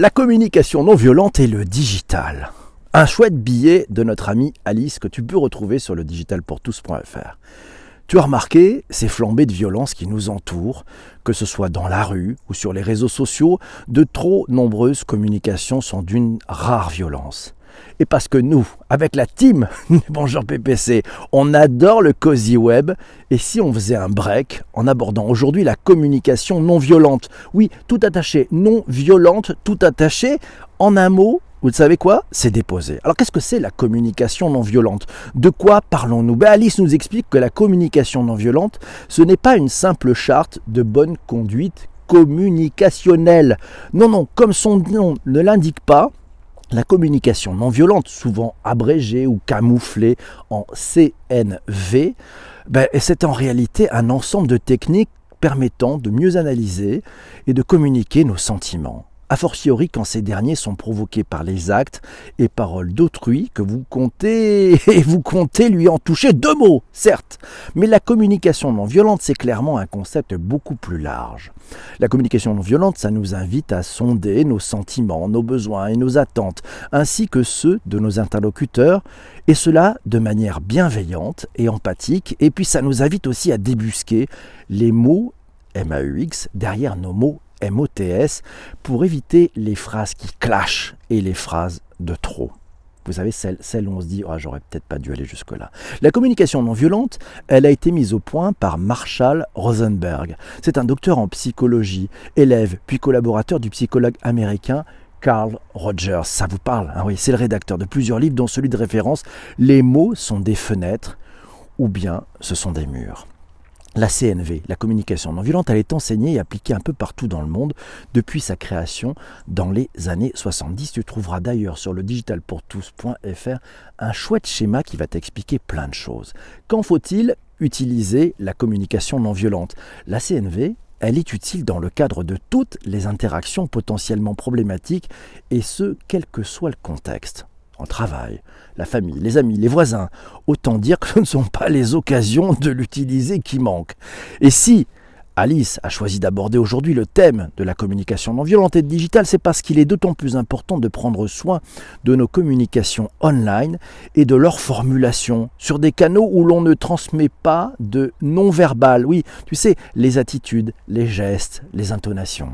La communication non violente et le digital. Un chouette billet de notre amie Alice que tu peux retrouver sur le digitalpourtous.fr. Tu as remarqué ces flambées de violence qui nous entourent, que ce soit dans la rue ou sur les réseaux sociaux, de trop nombreuses communications sont d'une rare violence. Et parce que nous, avec la team Bonjour PPC, on adore le cozy web. Et si on faisait un break en abordant aujourd'hui la communication non violente? Oui, tout attaché, non violente, tout attaché. En un mot, vous savez quoi? C'est déposé. Alors qu'est-ce que c'est la communication non violente? De quoi parlons-nous? Ben, Alice nous explique que la communication non violente, ce n'est pas une simple charte de bonne conduite communicationnelle. Non, non, comme son nom ne l'indique pas, la communication non violente, souvent abrégée ou camouflée en CNV, ben, c'est en réalité un ensemble de techniques permettant de mieux analyser et de communiquer nos sentiments a fortiori quand ces derniers sont provoqués par les actes et paroles d'autrui que vous comptez et vous comptez lui en toucher deux mots, certes. Mais la communication non violente, c'est clairement un concept beaucoup plus large. La communication non violente, ça nous invite à sonder nos sentiments, nos besoins et nos attentes, ainsi que ceux de nos interlocuteurs, et cela de manière bienveillante et empathique, et puis ça nous invite aussi à débusquer les mots MAUX derrière nos mots MOTS pour éviter les phrases qui clashent et les phrases de trop. Vous savez, celle, où on se dit, oh, j'aurais peut-être pas dû aller jusque-là. La communication non violente, elle a été mise au point par Marshall Rosenberg. C'est un docteur en psychologie, élève puis collaborateur du psychologue américain Carl Rogers. Ça vous parle hein? Oui, c'est le rédacteur de plusieurs livres, dont celui de référence Les mots sont des fenêtres ou bien ce sont des murs. La CNV, la communication non violente, elle est enseignée et appliquée un peu partout dans le monde depuis sa création dans les années 70. Tu trouveras d'ailleurs sur le digitalpourtous.fr un chouette schéma qui va t'expliquer plein de choses. Quand faut-il utiliser la communication non violente? La CNV, elle est utile dans le cadre de toutes les interactions potentiellement problématiques et ce, quel que soit le contexte en travail, la famille, les amis, les voisins. Autant dire que ce ne sont pas les occasions de l'utiliser qui manquent. Et si Alice a choisi d'aborder aujourd'hui le thème de la communication non violente et digitale, c'est parce qu'il est d'autant plus important de prendre soin de nos communications online et de leur formulation sur des canaux où l'on ne transmet pas de non-verbal. Oui, tu sais, les attitudes, les gestes, les intonations.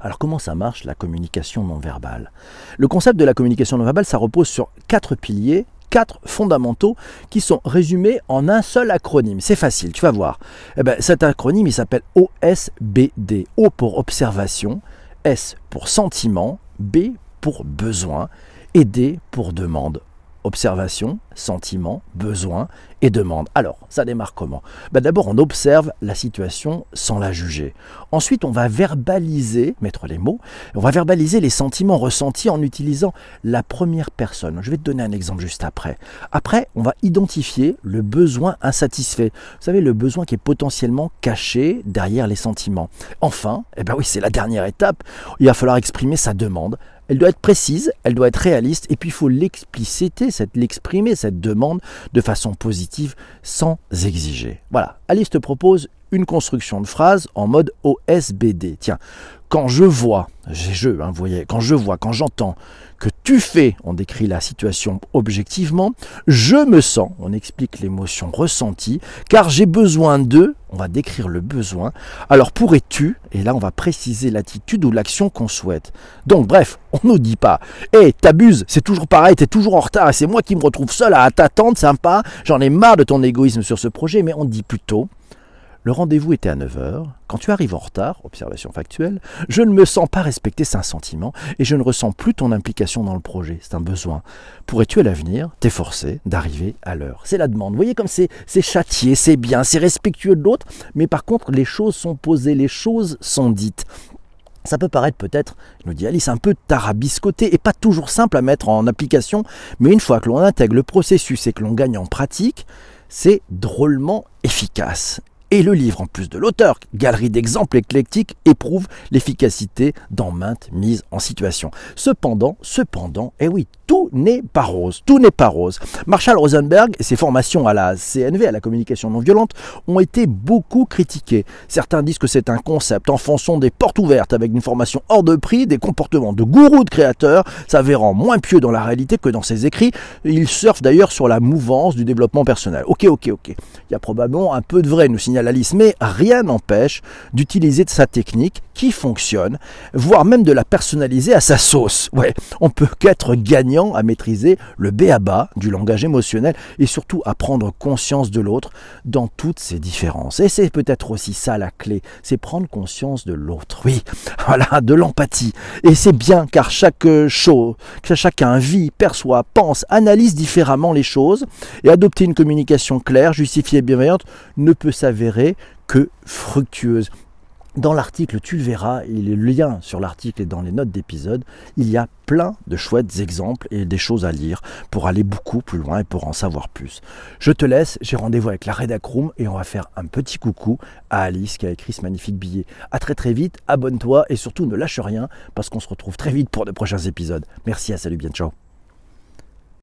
Alors comment ça marche la communication non verbale? Le concept de la communication non verbale, ça repose sur quatre piliers quatre fondamentaux qui sont résumés en un seul acronyme. C'est facile, tu vas voir. Eh ben, cet acronyme, il s'appelle OSBD. O pour observation, S pour sentiment, B pour besoin et D pour demande observation, sentiment, besoin et demande. Alors, ça démarre comment? Ben D'abord, on observe la situation sans la juger. Ensuite, on va verbaliser, mettre les mots, on va verbaliser les sentiments ressentis en utilisant la première personne. Je vais te donner un exemple juste après. Après, on va identifier le besoin insatisfait. Vous savez, le besoin qui est potentiellement caché derrière les sentiments. Enfin, eh ben oui, c'est la dernière étape, il va falloir exprimer sa demande elle doit être précise, elle doit être réaliste, et puis il faut l'expliciter, l'exprimer, cette demande, de façon positive, sans exiger. Voilà, Alice te propose une construction de phrase en mode OSBD. Tiens, quand je vois, hein, quand je vois, quand j'entends que tu fais, on décrit la situation objectivement, je me sens, on explique l'émotion ressentie, car j'ai besoin de, on va décrire le besoin, alors pourrais-tu, et là on va préciser l'attitude ou l'action qu'on souhaite. Donc bref, on ne nous dit pas, hé, hey, t'abuses, c'est toujours pareil, t'es toujours en retard et c'est moi qui me retrouve seul à t'attendre, sympa, j'en ai marre de ton égoïsme sur ce projet, mais on dit plutôt, le rendez-vous était à 9h. Quand tu arrives en retard, observation factuelle, je ne me sens pas respecter, c'est un sentiment, et je ne ressens plus ton implication dans le projet, c'est un besoin. Pourrais-tu à l'avenir t'efforcer d'arriver à l'heure? C'est la demande. Vous voyez comme c'est châtié, c'est bien, c'est respectueux de l'autre, mais par contre les choses sont posées, les choses sont dites. Ça peut paraître peut-être, nous dit Alice, un peu tarabiscoté et pas toujours simple à mettre en application, mais une fois que l'on intègre le processus et que l'on gagne en pratique, c'est drôlement efficace. Et le livre, en plus de l'auteur, galerie d'exemples éclectiques, éprouve l'efficacité dans maintes mises en situation. Cependant, cependant, eh oui, tout n'est pas rose, tout n'est pas rose. Marshall Rosenberg et ses formations à la CNV, à la communication non violente, ont été beaucoup critiquées. Certains disent que c'est un concept enfonçant des portes ouvertes avec une formation hors de prix, des comportements de gourou de créateurs, s'avérant moins pieux dans la réalité que dans ses écrits. Il surfe d'ailleurs sur la mouvance du développement personnel. Ok, ok, ok. Il y a probablement un peu de vrai, nous signale Alice, mais rien n'empêche d'utiliser sa technique qui fonctionne, voire même de la personnaliser à sa sauce. Ouais, on peut qu'être gagnant à maîtriser le B à bas du langage émotionnel et surtout à prendre conscience de l'autre dans toutes ses différences. Et c'est peut-être aussi ça la clé, c'est prendre conscience de l'autre. Oui, voilà, de l'empathie. Et c'est bien car chaque chose, chacun vit, perçoit, pense, analyse différemment les choses et adopter une communication claire, justifiée et bienveillante ne peut s'avérer que fructueuse. Dans l'article, tu le verras, il est lien sur l'article et dans les notes d'épisode, il y a plein de chouettes exemples et des choses à lire pour aller beaucoup plus loin et pour en savoir plus. Je te laisse, j'ai rendez-vous avec la Redacroom et on va faire un petit coucou à Alice qui a écrit ce magnifique billet. A très très vite, abonne-toi et surtout ne lâche rien parce qu'on se retrouve très vite pour de prochains épisodes. Merci, à salut, bien ciao.